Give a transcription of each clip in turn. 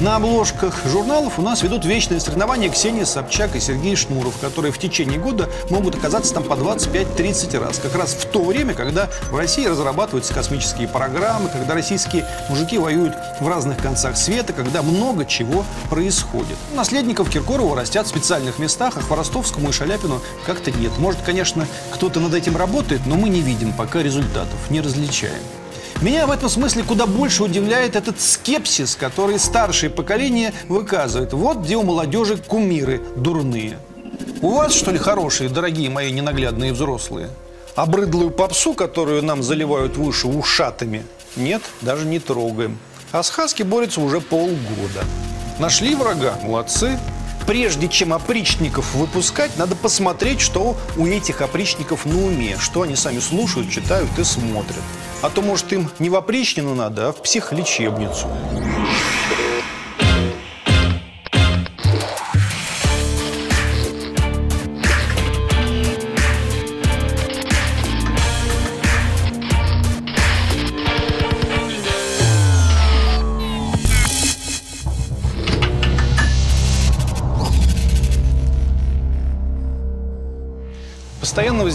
На обложках журналов у нас ведут вечные соревнования Ксения Собчак и Сергей Шнуров, которые в течение года могут оказаться там по 25-30 раз. Как раз в то время, когда в России разрабатываются космические программы, когда российские мужики воюют в разных концах света, когда много чего происходит. Наследников Киркорова растят в специальных местах, а Хворостовскому и Шаляпину как-то нет. Может, конечно, кто-то над этим работает, но мы не видим пока результатов, не различаем. Меня в этом смысле куда больше удивляет этот скепсис, который старшее поколение выказывает. Вот где у молодежи кумиры дурные. У вас, что ли, хорошие, дорогие мои ненаглядные взрослые? А брыдлую попсу, которую нам заливают выше ушатами, нет, даже не трогаем. А с Хаски борется уже полгода. Нашли врага, молодцы. Прежде чем опричников выпускать, надо посмотреть, что у этих опричников на уме, что они сами слушают, читают и смотрят. А то, может, им не в опричнину надо, а в психлечебницу.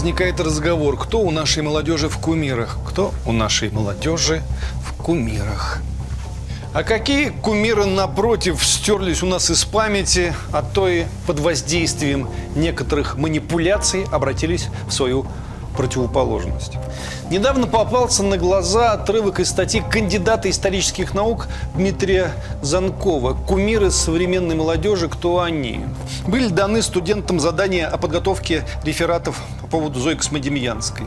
Возникает разговор, кто у нашей молодежи в кумирах, кто у нашей молодежи в кумирах. А какие кумиры, напротив, стерлись у нас из памяти, а то и под воздействием некоторых манипуляций обратились в свою противоположность. Недавно попался на глаза отрывок из статьи кандидата исторических наук Дмитрия Занкова «Кумиры современной молодежи. Кто они?». Были даны студентам задания о подготовке рефератов по поводу Зои Космодемьянской.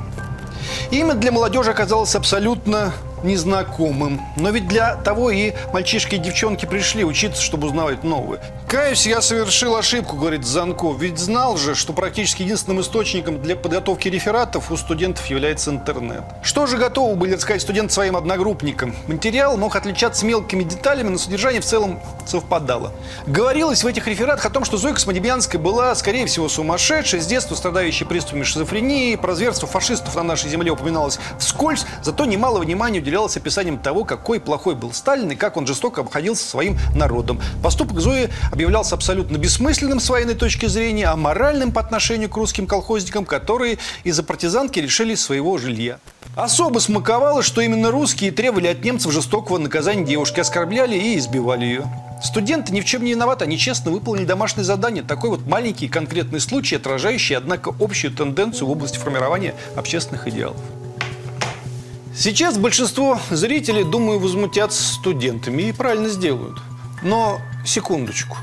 Имя для молодежи оказалось абсолютно незнакомым. Но ведь для того и мальчишки и девчонки пришли учиться, чтобы узнавать новое. Каюсь, я совершил ошибку, говорит Занков. Ведь знал же, что практически единственным источником для подготовки рефератов у студентов является интернет. Что же готовы были рассказать студенты своим одногруппникам? Материал мог отличаться мелкими деталями, но содержание в целом совпадало. Говорилось в этих рефератах о том, что Зоя Космодемьянская была, скорее всего, сумасшедшей, с детства страдающей приступами шизофрении, про зверство фашистов на нашей земле упоминалось вскользь, зато немало внимания уделялось описанием того, какой плохой был Сталин и как он жестоко обходился со своим народом. Поступок Зои объявлялся абсолютно бессмысленным с военной точки зрения, а моральным по отношению к русским колхозникам, которые из-за партизанки лишили своего жилья. Особо смаковало, что именно русские требовали от немцев жестокого наказания девушки, оскорбляли и избивали ее. Студенты ни в чем не виноваты, они честно выполнили домашнее задание. Такой вот маленький конкретный случай, отражающий, однако, общую тенденцию в области формирования общественных идеалов. Сейчас большинство зрителей, думаю, возмутятся студентами и правильно сделают. Но секундочку.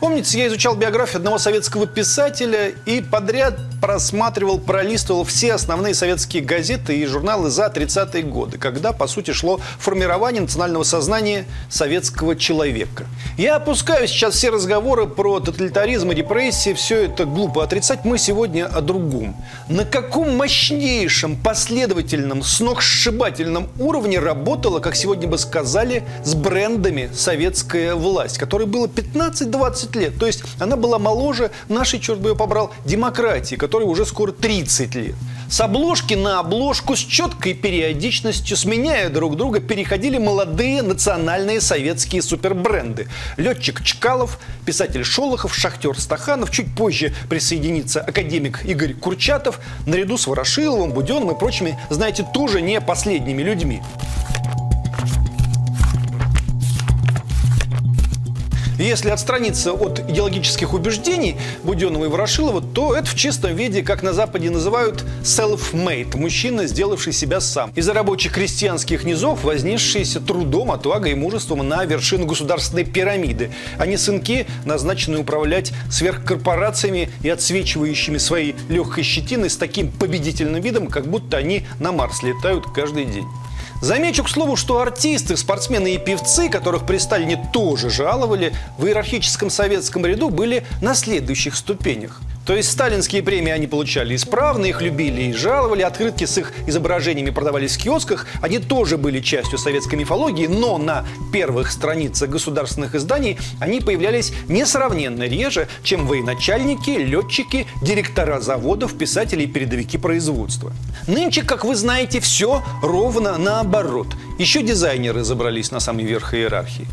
Помните, я изучал биографию одного советского писателя и подряд просматривал, пролистывал все основные советские газеты и журналы за 30-е годы, когда, по сути, шло формирование национального сознания советского человека. Я опускаю сейчас все разговоры про тоталитаризм и репрессии, все это глупо отрицать. Мы сегодня о другом. На каком мощнейшем, последовательном, сногсшибательном уровне работала, как сегодня бы сказали, с брендами советская власть, которой было 15-20 лет. То есть она была моложе нашей, черт бы ее побрал, демократии, которой уже скоро 30 лет. С обложки на обложку с четкой периодичностью, сменяя друг друга, переходили молодые национальные советские супербренды. Летчик Чкалов, писатель Шолохов, шахтер Стаханов, чуть позже присоединится академик Игорь Курчатов, наряду с Ворошиловым, Буденным и прочими, знаете, тоже не последними людьми. Если отстраниться от идеологических убеждений Буденного и Ворошилова, то это в чистом виде, как на Западе называют self-made – мужчина, сделавший себя сам. Из рабочих крестьянских низов, вознесшиеся трудом, отвагой и мужеством на вершину государственной пирамиды. Они сынки, назначенные управлять сверхкорпорациями и отсвечивающими своей легкой щетиной с таким победительным видом, как будто они на Марс летают каждый день. Замечу, к слову, что артисты, спортсмены и певцы, которых при Сталине тоже жаловали, в иерархическом советском ряду были на следующих ступенях. То есть сталинские премии они получали исправно, их любили и жаловали, открытки с их изображениями продавались в киосках, они тоже были частью советской мифологии, но на первых страницах государственных изданий они появлялись несравненно реже, чем военачальники, летчики, директора заводов, писатели и передовики производства. Нынче, как вы знаете, все ровно наоборот. Еще дизайнеры забрались на самый верх иерархии.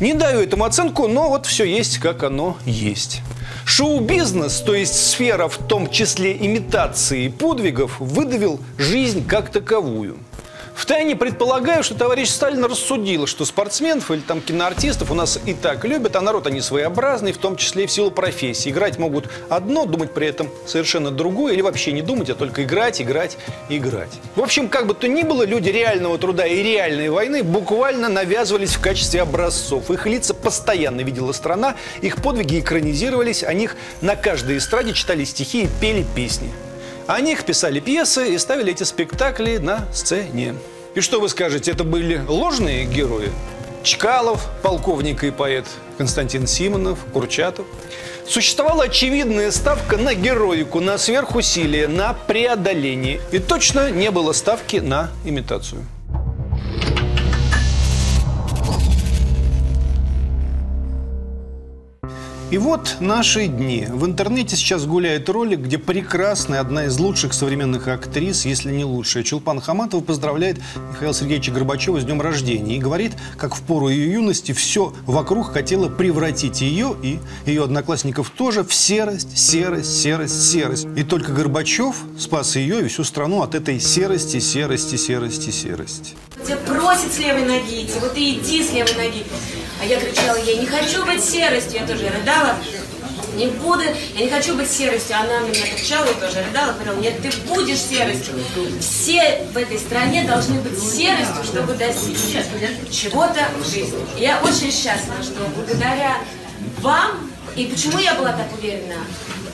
Не даю этому оценку, но вот все есть, как оно есть. Шоу-бизнес, то есть сфера в том числе имитации подвигов, выдавил жизнь как таковую – Втайне предполагаю, что товарищ Сталин рассудил, что спортсменов или там киноартистов у нас и так любят, а народ они своеобразный, в том числе и в силу профессии. Играть могут одно, думать при этом совершенно другое, или вообще не думать, а только играть, играть, играть. В общем, как бы то ни было, люди реального труда и реальной войны буквально навязывались в качестве образцов. Их лица постоянно видела страна, их подвиги экранизировались, о них на каждой эстраде читали стихи и пели песни. О них писали пьесы и ставили эти спектакли на сцене. И что вы скажете, это были ложные герои? Чкалов, полковник и поэт Константин Симонов, Курчатов. Существовала очевидная ставка на героику, на сверхусилие, на преодоление. И точно не было ставки на имитацию. И вот наши дни. В интернете сейчас гуляет ролик, где прекрасная, одна из лучших современных актрис, если не лучшая, Чулпан Хаматова поздравляет Михаила Сергеевича Горбачева с днем рождения и говорит, как в пору ее юности все вокруг хотело превратить ее и ее одноклассников тоже в серость, серость, серость, серость. И только Горбачев спас ее и всю страну от этой серости, серости, серости, серости. Тебя просит с левой ноги идти, вот и иди с левой ноги. А я кричала, я не хочу быть серостью, я тоже рыдала. Не буду, я не хочу быть серостью. Она меня кричала и тоже рыдала, говорила, нет, ты будешь серостью. Все в этой стране должны быть серостью, чтобы достичь чего-то в жизни. Я очень счастлива, что благодаря вам, и почему я была так уверена,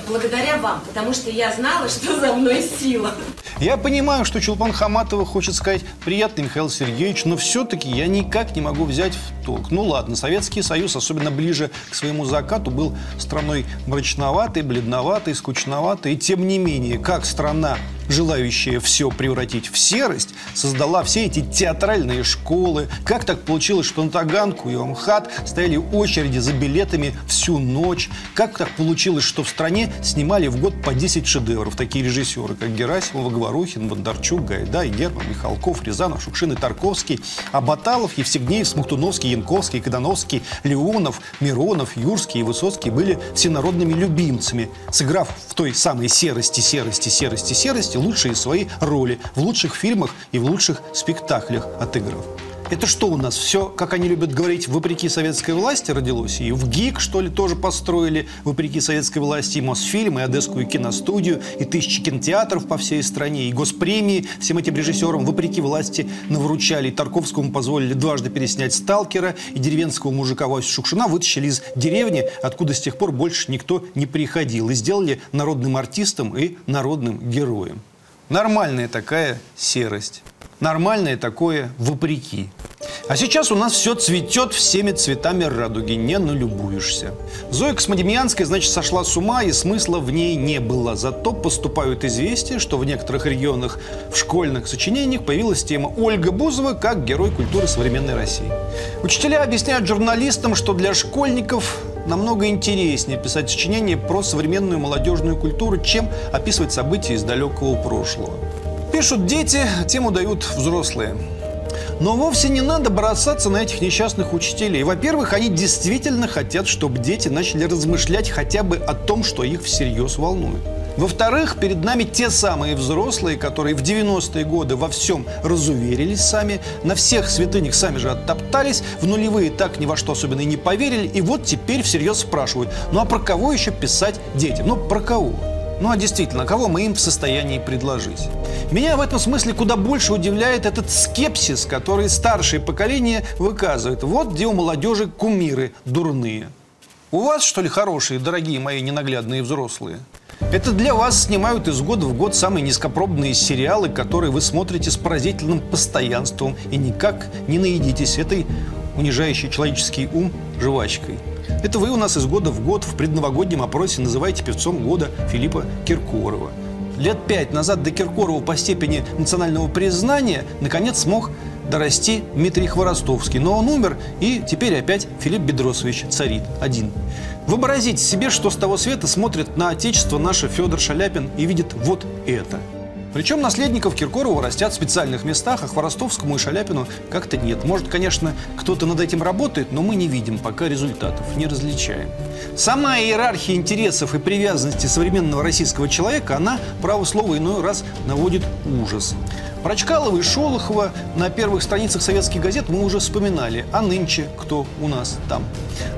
благодаря вам, потому что я знала, что за мной сила. Я понимаю, что Чулпан Хаматова хочет сказать «приятный Михаил Сергеевич», но все-таки я никак не могу взять в толк. Ну ладно, Советский Союз, особенно ближе к своему закату, был страной мрачноватой, бледноватой, скучноватой. И тем не менее, как страна желающая все превратить в серость, создала все эти театральные школы. Как так получилось, что на Таганку и Омхат стояли очереди за билетами всю ночь? Как так получилось, что в стране снимали в год по 10 шедевров такие режиссеры, как Герасимов, Говорухин, Бондарчук, Гайдай, Герман, Михалков, Рязанов, Шукшин и Тарковский, а Баталов, Евсегнеев, Смоктуновский, Янковский, Кадановский, Леонов, Миронов, Юрский и Высоцкий были всенародными любимцами, сыграв в той самой серости, серости, серости, серости лучшие свои роли в лучших фильмах и в лучших спектаклях отыграв. Это что у нас? Все, как они любят говорить, вопреки советской власти родилось? И в ГИК, что ли, тоже построили, вопреки советской власти, и Мосфильм, и Одесскую киностудию, и тысячи кинотеатров по всей стране, и госпремии всем этим режиссерам, вопреки власти, навручали. И Тарковскому позволили дважды переснять «Сталкера», и деревенского мужика Васю Шукшина вытащили из деревни, откуда с тех пор больше никто не приходил, и сделали народным артистом и народным героем. Нормальная такая серость. Нормальное такое вопреки. А сейчас у нас все цветет всеми цветами радуги, не налюбуешься. Зоя Космодемьянская, значит, сошла с ума, и смысла в ней не было. Зато поступают известия, что в некоторых регионах в школьных сочинениях появилась тема Ольга Бузова как герой культуры современной России. Учителя объясняют журналистам, что для школьников намного интереснее писать сочинения про современную молодежную культуру, чем описывать события из далекого прошлого. Пишут дети, тему дают взрослые. Но вовсе не надо бросаться на этих несчастных учителей. Во-первых, они действительно хотят, чтобы дети начали размышлять хотя бы о том, что их всерьез волнует. Во-вторых, перед нами те самые взрослые, которые в 90-е годы во всем разуверились сами, на всех святынях сами же оттоптались, в нулевые так ни во что особенно и не поверили, и вот теперь всерьез спрашивают, ну а про кого еще писать детям? Ну, про кого? Ну а действительно, кого мы им в состоянии предложить? Меня в этом смысле куда больше удивляет этот скепсис, который старшее поколение выказывает. Вот где у молодежи кумиры дурные. У вас, что ли, хорошие, дорогие мои ненаглядные взрослые? Это для вас снимают из года в год самые низкопробные сериалы, которые вы смотрите с поразительным постоянством и никак не наедитесь этой унижающей человеческий ум жвачкой. Это вы у нас из года в год в предновогоднем опросе называете певцом года Филиппа Киркорова. Лет пять назад до Киркорова по степени национального признания наконец смог дорасти Дмитрий Хворостовский. Но он умер, и теперь опять Филипп Бедросович царит один. Вообразите себе, что с того света смотрит на отечество наше Федор Шаляпин и видит вот это. Причем наследников Киркорова растят в специальных местах, а Хворостовскому и Шаляпину как-то нет. Может, конечно, кто-то над этим работает, но мы не видим пока результатов, не различаем. Сама иерархия интересов и привязанности современного российского человека, она, право слова, иной раз наводит ужас. Про Чкалова и Шолохова на первых страницах советских газет мы уже вспоминали. А нынче кто у нас там?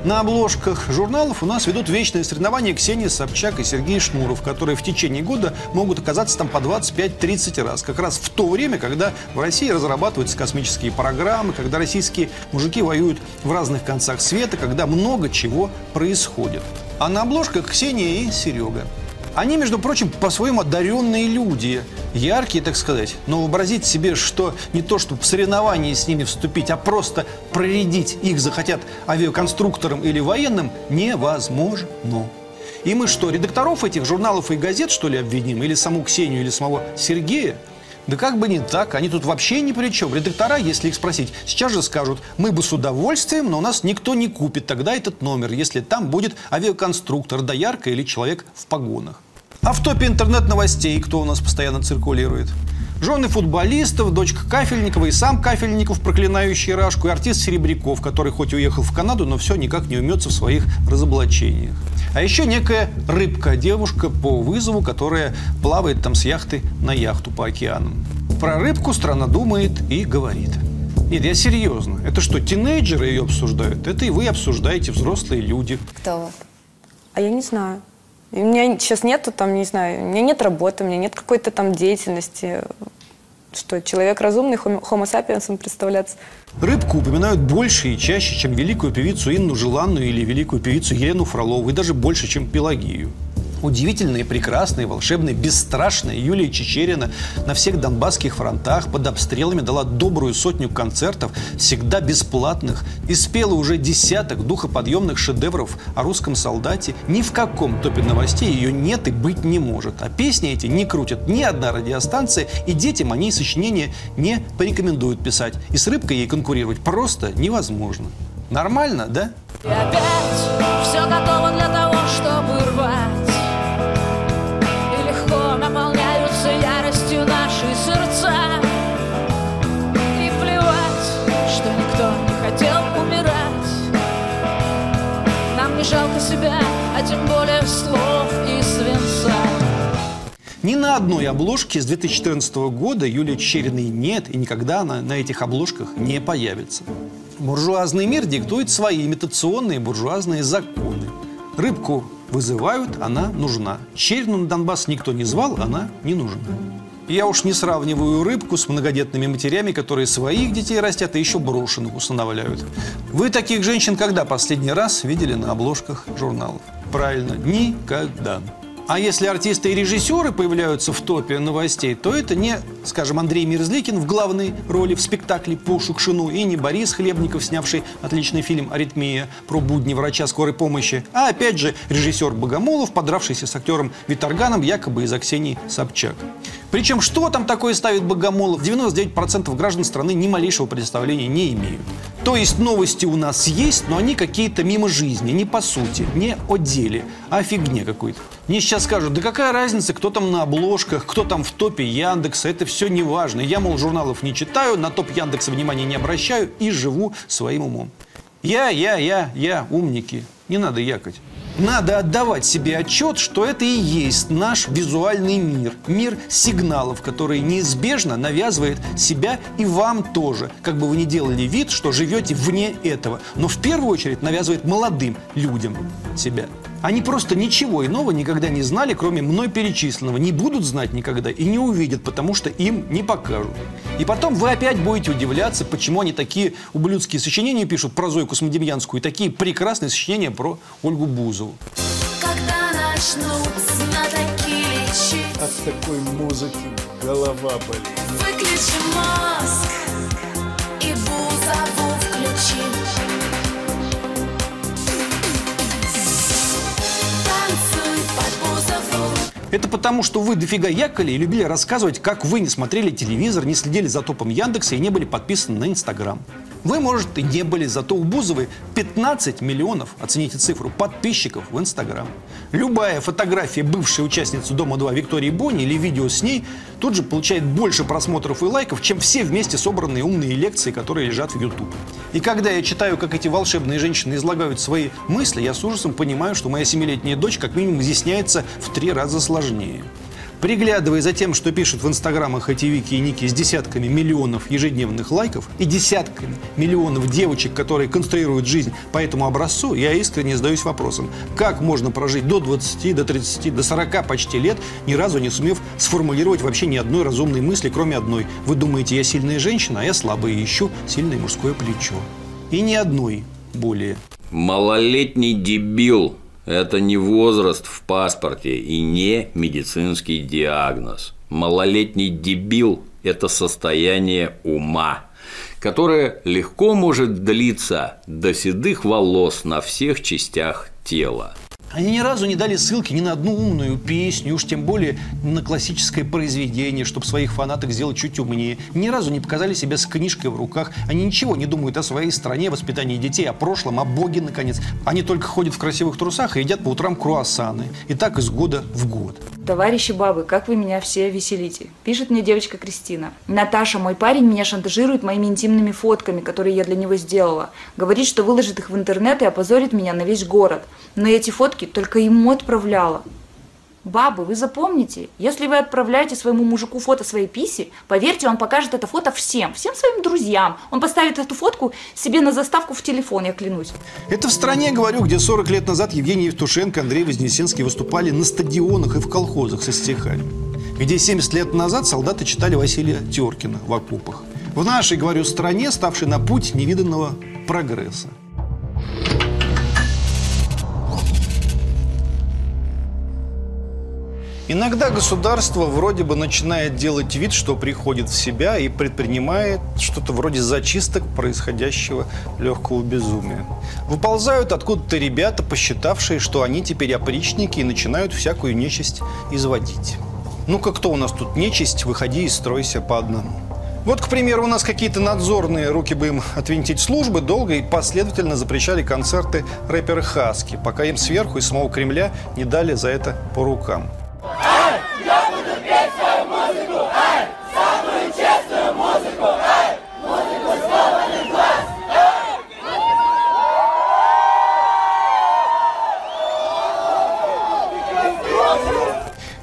На обложках журналов у нас ведут вечные соревнования Ксения Собчак и Сергей Шнуров, которые в течение года могут оказаться там по 25-30 раз. Как раз в то время, когда в России разрабатываются космические программы, когда российские мужики воюют в разных концах света, когда много чего происходит. А на обложках Ксения и Серега. Они, между прочим, по-своему одаренные люди, яркие, так сказать. Но вообразить себе, что не то, чтобы в соревновании с ними вступить, а просто проредить их захотят авиаконструкторам или военным, невозможно. И мы что, редакторов этих журналов и газет, что ли, обвиним? Или саму Ксению, или самого Сергея? Да как бы не так, они тут вообще ни при чем. Редактора, если их спросить, сейчас же скажут, мы бы с удовольствием, но у нас никто не купит тогда этот номер, если там будет авиаконструктор, доярка или человек в погонах. А в топе интернет-новостей кто у нас постоянно циркулирует? Жены футболистов, дочка Кафельникова и сам Кафельников, проклинающий Рашку, и артист Серебряков, который хоть и уехал в Канаду, но все никак не умется в своих разоблачениях. А еще некая рыбка, девушка по вызову, которая плавает там с яхты на яхту по океанам. Про рыбку страна думает и говорит. Нет, я серьезно. Это что, тинейджеры ее обсуждают? Это и вы обсуждаете, взрослые люди. Кто? А я не знаю. И у меня сейчас нету там, не знаю, у меня нет работы, у меня нет какой-то там деятельности. Что, человек разумный, хомо сапиенсом представляться. Рыбку упоминают больше и чаще, чем великую певицу Инну Желанную или великую певицу Елену Фролову, и даже больше, чем Пелагию. Удивительная, прекрасная, волшебная, бесстрашная Юлия Чечерина на всех донбасских фронтах под обстрелами дала добрую сотню концертов, всегда бесплатных, и спела уже десяток духоподъемных шедевров о русском солдате. Ни в каком топе новостей ее нет и быть не может. А песни эти не крутят ни одна радиостанция, и детям они сочинения не порекомендуют писать. И с рыбкой ей конкурировать просто невозможно. Нормально, да? И опять все готово для того, чтобы рвать себя, а тем более слов и свинца Ни на одной обложке с 2014 года Юлии Чечериной нет, и никогда она на этих обложках не появится. Буржуазный мир диктует свои имитационные буржуазные законы. Рыбку вызывают, она нужна. Черину на Донбасс никто не звал, она не нужна. Я уж не сравниваю рыбку с многодетными матерями, которые своих детей растят и еще брошенных усыновляют. Вы таких женщин когда последний раз видели на обложках журналов? Правильно, никогда. А если артисты и режиссеры появляются в топе новостей, то это не, скажем, Андрей Мерзликин в главной роли в спектакле «По Шукшину» и не Борис Хлебников, снявший отличный фильм «Аритмия» про будни врача скорой помощи, а опять же режиссер Богомолов, подравшийся с актером Виторганом якобы из Аксении Собчак. Причем что там такое ставит Богомолов, 99% граждан страны ни малейшего представления не имеют. То есть новости у нас есть, но они какие-то мимо жизни, не по сути, не о деле, а фигне какой-то. Мне сейчас скажут, да какая разница, кто там на обложках, кто там в топе Яндекса, это все не важно. Я, мол, журналов не читаю, на топ Яндекса внимания не обращаю и живу своим умом. Я, я, я, я, умники. Не надо якать. Надо отдавать себе отчет, что это и есть наш визуальный мир. Мир сигналов, который неизбежно навязывает себя и вам тоже. Как бы вы ни делали вид, что живете вне этого. Но в первую очередь навязывает молодым людям себя. Они просто ничего иного никогда не знали, кроме мной перечисленного. Не будут знать никогда и не увидят, потому что им не покажут. И потом вы опять будете удивляться, почему они такие ублюдские сочинения пишут про Зойку Смодемьянскую и такие прекрасные сочинения про Ольгу Бузову. Когда начнут знатоки лечить От такой музыки голова болит. Выключи мозг и Бузову включи Это потому, что вы дофига якали и любили рассказывать, как вы не смотрели телевизор, не следили за топом Яндекса и не были подписаны на Инстаграм. Вы, может, и не были, зато у Бузовой 15 миллионов, оцените цифру, подписчиков в Инстаграм. Любая фотография бывшей участницы Дома-2 Виктории Бонни или видео с ней тут же получает больше просмотров и лайков, чем все вместе собранные умные лекции, которые лежат в YouTube. И когда я читаю, как эти волшебные женщины излагают свои мысли, я с ужасом понимаю, что моя семилетняя дочь как минимум изъясняется в три раза сложнее. Приглядывая за тем, что пишут в инстаграмах эти Вики и Ники с десятками миллионов ежедневных лайков и десятками миллионов девочек, которые конструируют жизнь по этому образцу, я искренне задаюсь вопросом, как можно прожить до 20, до 30, до 40 почти лет, ни разу не сумев сформулировать вообще ни одной разумной мысли, кроме одной. Вы думаете, я сильная женщина, а я слабая и ищу сильное мужское плечо. И ни одной более. Малолетний дебил – это не возраст в паспорте и не медицинский диагноз. Малолетний дебил – это состояние ума, которое легко может длиться до седых волос на всех частях тела. Они ни разу не дали ссылки ни на одну умную песню, уж тем более на классическое произведение, чтобы своих фанаток сделать чуть умнее. Ни разу не показали себя с книжкой в руках. Они ничего не думают о своей стране, воспитании детей, о прошлом, о Боге, наконец. Они только ходят в красивых трусах и едят по утрам круассаны. И так из года в год. Товарищи бабы, как вы меня все веселите. Пишет мне девочка Кристина. Наташа, мой парень меня шантажирует моими интимными фотками, которые я для него сделала. Говорит, что выложит их в интернет и опозорит меня на весь город. Но эти фотки только ему отправляла. Бабы, вы запомните, если вы отправляете своему мужику фото своей писи, поверьте, он покажет это фото всем, всем своим друзьям. Он поставит эту фотку себе на заставку в телефон, я клянусь. Это в стране, говорю, где 40 лет назад Евгений Евтушенко, Андрей Вознесенский выступали на стадионах и в колхозах со стихами. Где 70 лет назад солдаты читали Василия Теркина в окопах. В нашей, говорю, стране, ставшей на путь невиданного прогресса. Иногда государство вроде бы начинает делать вид, что приходит в себя и предпринимает что-то вроде зачисток происходящего легкого безумия. Выползают откуда-то ребята, посчитавшие, что они теперь опричники и начинают всякую нечисть изводить. Ну-ка, кто у нас тут нечисть, выходи и стройся по одному. Вот, к примеру, у нас какие-то надзорные, руки бы им отвинтить службы, долго и последовательно запрещали концерты рэпера Хаски, пока им сверху из самого Кремля не дали за это по рукам.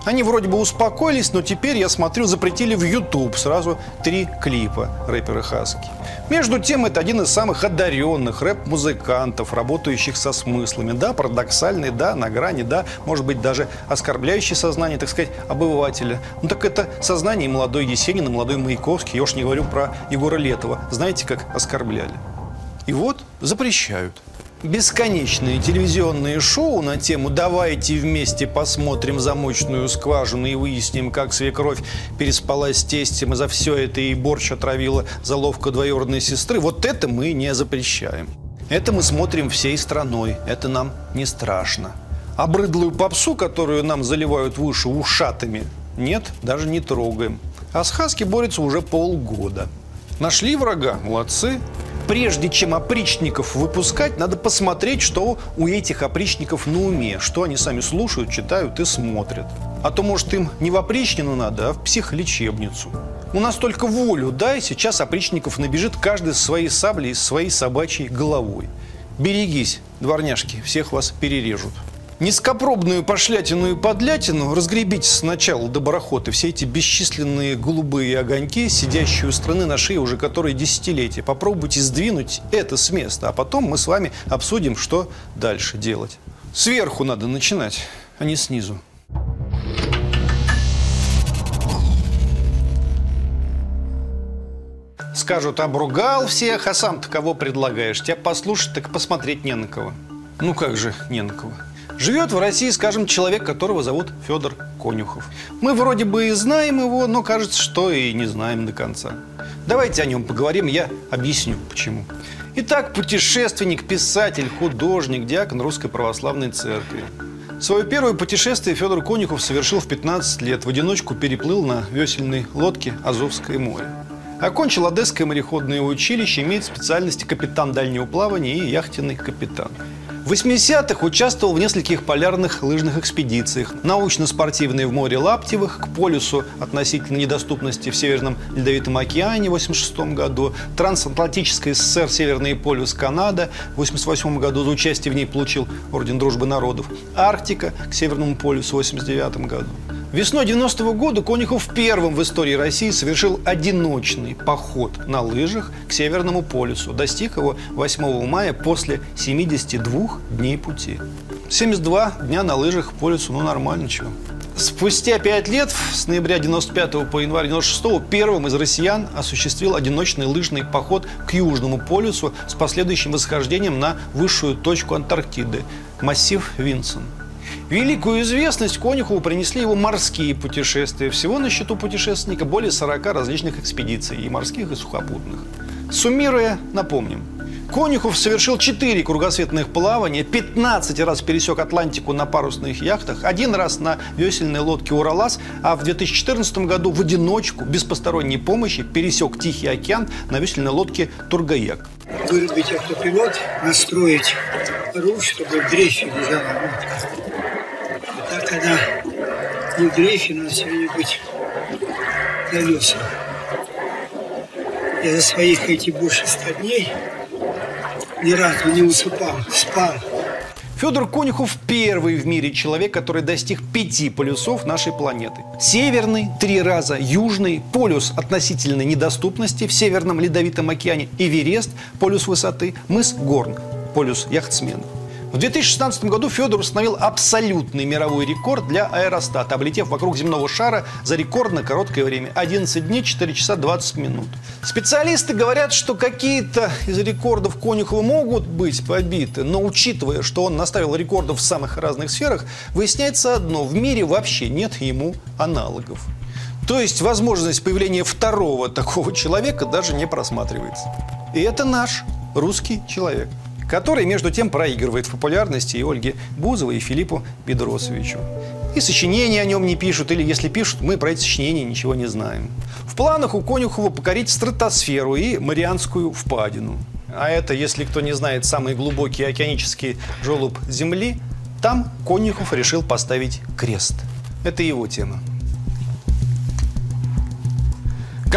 Они вроде бы успокоились, но теперь, я смотрю, запретили в YouTube сразу три клипа рэпера Хаски. Между тем, это один из самых одаренных рэп-музыкантов, работающих со смыслами. Да, парадоксальный, да, на грани, да, может быть, даже оскорбляющий сознание, так сказать, обывателя. Ну так это сознание молодой Есенин, и молодой Маяковский. Я уж не говорю про Егора Летова. Знаете, как оскорбляли? И вот запрещают. Бесконечные телевизионные шоу на тему «Давайте вместе посмотрим замочную скважину и выясним, как свекровь переспала с тестем и за все это и борщ отравила заловка двоюродной сестры» вот это мы не запрещаем. Это мы смотрим всей страной, это нам не страшно. А брыдлую попсу, которую нам заливают в уши ушатами, нет, даже не трогаем. А с Хаски борются уже полгода. Нашли врага, молодцы прежде чем опричников выпускать, надо посмотреть, что у этих опричников на уме, что они сами слушают, читают и смотрят. А то, может, им не в опричнину надо, а в психлечебницу. У нас только волю дай, сейчас опричников набежит каждый с своей саблей, с своей собачьей головой. Берегись, дворняжки, всех вас перережут. Низкопробную пошлятину и подлятину разгребите сначала до барахота все эти бесчисленные голубые огоньки, сидящие у страны на шее уже которые десятилетия. Попробуйте сдвинуть это с места, а потом мы с вами обсудим, что дальше делать. Сверху надо начинать, а не снизу. Скажут, обругал всех, а сам-то кого предлагаешь? Тебя послушать, так посмотреть не на кого. Ну как же не на кого? Живет в России, скажем, человек, которого зовут Федор Конюхов. Мы вроде бы и знаем его, но кажется, что и не знаем до конца. Давайте о нем поговорим, я объясню, почему. Итак, путешественник, писатель, художник, диакон Русской Православной Церкви. Свое первое путешествие Федор Конюхов совершил в 15 лет. В одиночку переплыл на весельной лодке Азовское море. Окончил Одесское мореходное училище, имеет специальности капитан дальнего плавания и яхтенный капитан. В 80-х участвовал в нескольких полярных лыжных экспедициях. Научно-спортивные в море Лаптевых, к полюсу относительно недоступности в Северном Ледовитом океане в 86 году, Трансатлантическая СССР, Северный полюс Канада в 88 году за участие в ней получил Орден Дружбы Народов, Арктика к Северному полюсу в 89 году. Весной 90 -го года Конюхов первым в истории России совершил одиночный поход на лыжах к Северному полюсу. Достиг его 8 мая после 72 дней пути. 72 дня на лыжах к полюсу, ну нормально чего. Спустя пять лет, с ноября 95 по январь 96 первым из россиян осуществил одиночный лыжный поход к Южному полюсу с последующим восхождением на высшую точку Антарктиды – массив Винсон. Великую известность Конюхову принесли его морские путешествия. Всего на счету путешественника более 40 различных экспедиций, и морских, и сухопутных. Суммируя, напомним. Конюхов совершил 4 кругосветных плавания, 15 раз пересек Атлантику на парусных яхтах, один раз на весельной лодке «Уралас», а в 2014 году в одиночку, без посторонней помощи, пересек Тихий океан на весельной лодке «Тургаяк». Вырубить автопилот, настроить руль, чтобы в дрейфе лежала лодка. А так, когда не все время быть колеса. Я за своих эти больше ста дней ни разу не усыпал, спал. Федор Конюхов первый в мире человек, который достиг пяти полюсов нашей планеты. Северный – три раза, южный – полюс относительной недоступности в Северном Ледовитом океане, Эверест – полюс высоты, мыс Горн – полюс яхтсменов. В 2016 году Федор установил абсолютный мировой рекорд для аэростата, облетев вокруг земного шара за рекордно короткое время – 11 дней, 4 часа 20 минут. Специалисты говорят, что какие-то из рекордов Конюхова могут быть побиты, но учитывая, что он наставил рекордов в самых разных сферах, выясняется одно – в мире вообще нет ему аналогов. То есть возможность появления второго такого человека даже не просматривается. И это наш русский человек – который, между тем, проигрывает в популярности и Ольге Бузовой, и Филиппу Бедросовичу. И сочинения о нем не пишут, или если пишут, мы про эти сочинения ничего не знаем. В планах у Конюхова покорить стратосферу и Марианскую впадину. А это, если кто не знает, самый глубокий океанический желоб Земли, там Конюхов решил поставить крест. Это его тема.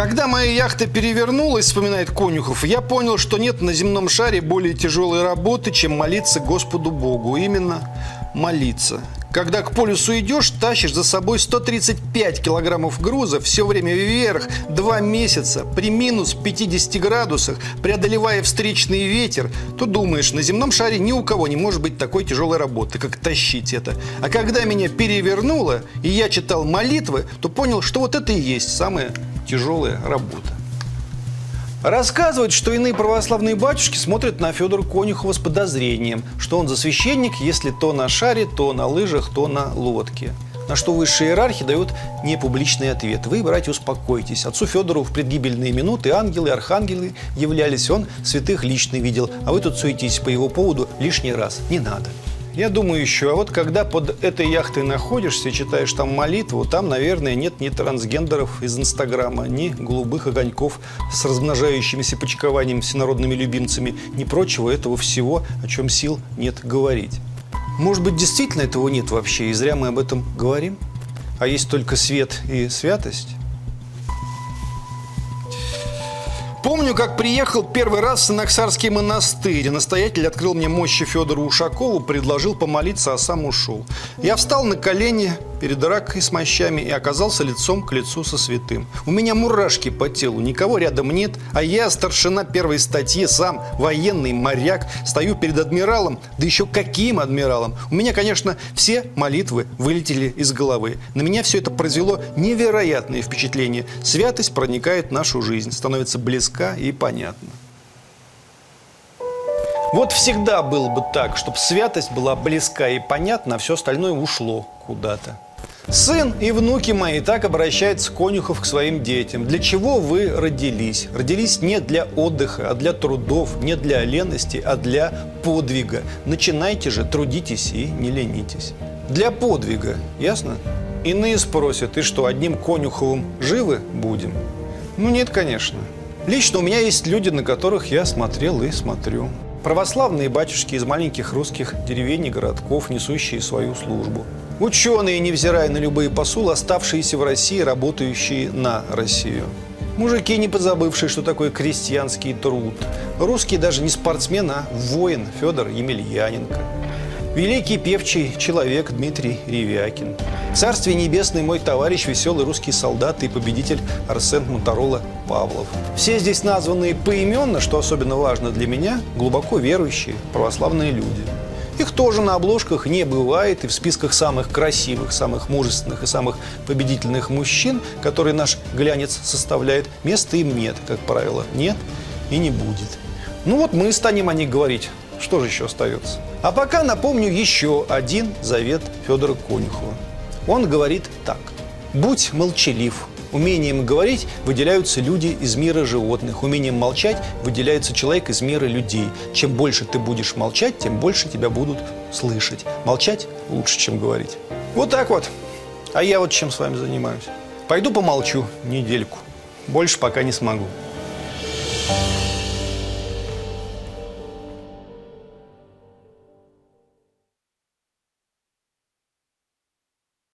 Когда моя яхта перевернулась, вспоминает Конюхов, я понял, что нет на земном шаре более тяжелой работы, чем молиться Господу Богу. Именно молиться. Когда к полюсу идешь, тащишь за собой 135 килограммов груза, все время вверх, два месяца, при минус 50 градусах, преодолевая встречный ветер, то думаешь, на земном шаре ни у кого не может быть такой тяжелой работы, как тащить это. А когда меня перевернуло, и я читал молитвы, то понял, что вот это и есть самая тяжелая работа. Рассказывают, что иные православные батюшки смотрят на Федора Конюхова с подозрением, что он за священник, если то на шаре, то на лыжах, то на лодке. На что высшие иерархи дают непубличный ответ. Вы, братья, успокойтесь. Отцу Федору в предгибельные минуты ангелы архангелы являлись. Он святых лично видел. А вы тут суетитесь по его поводу лишний раз. Не надо. Я думаю еще, а вот когда под этой яхтой находишься читаешь там молитву, там, наверное, нет ни трансгендеров из Инстаграма, ни голубых огоньков с размножающимися почкованием всенародными любимцами, ни прочего этого всего, о чем сил нет говорить. Может быть, действительно этого нет вообще, и зря мы об этом говорим? А есть только свет и святость? Помню, как приехал первый раз в Санаксарский монастырь. Настоятель открыл мне мощи Федору Ушакову, предложил помолиться, а сам ушел. Я встал на колени перед ракой с мощами и оказался лицом к лицу со святым. У меня мурашки по телу, никого рядом нет, а я, старшина первой статьи, сам военный моряк, стою перед адмиралом, да еще каким адмиралом. У меня, конечно, все молитвы вылетели из головы. На меня все это произвело невероятное впечатление. Святость проникает в нашу жизнь, становится близка и понятна. Вот всегда было бы так, чтобы святость была близка и понятна, а все остальное ушло куда-то. Сын и внуки мои так обращаются Конюхов к своим детям. Для чего вы родились? Родились не для отдыха, а для трудов, не для лености, а для подвига. Начинайте же, трудитесь и не ленитесь. Для подвига, ясно? Иные спросят, и что, одним Конюховым живы будем? Ну нет, конечно. Лично у меня есть люди, на которых я смотрел и смотрю. Православные батюшки из маленьких русских деревень и городков, несущие свою службу. Ученые, невзирая на любые посулы, оставшиеся в России, работающие на Россию. Мужики, не позабывшие, что такое крестьянский труд. Русский даже не спортсмен, а воин Федор Емельяненко. Великий певчий человек Дмитрий Ревякин. Царствие небесное мой товарищ, веселый русский солдат и победитель Арсен Моторола Павлов. Все здесь названные поименно, что особенно важно для меня, глубоко верующие православные люди. Их тоже на обложках не бывает, и в списках самых красивых, самых мужественных и самых победительных мужчин, которые наш глянец составляет, места им нет, как правило, нет и не будет. Ну вот мы станем о них говорить. Что же еще остается? А пока напомню еще один завет Федора Конюхова. Он говорит так. «Будь молчалив, Умением говорить выделяются люди из мира животных. Умением молчать выделяется человек из мира людей. Чем больше ты будешь молчать, тем больше тебя будут слышать. Молчать лучше, чем говорить. Вот так вот. А я вот чем с вами занимаюсь. Пойду помолчу недельку. Больше пока не смогу. Thank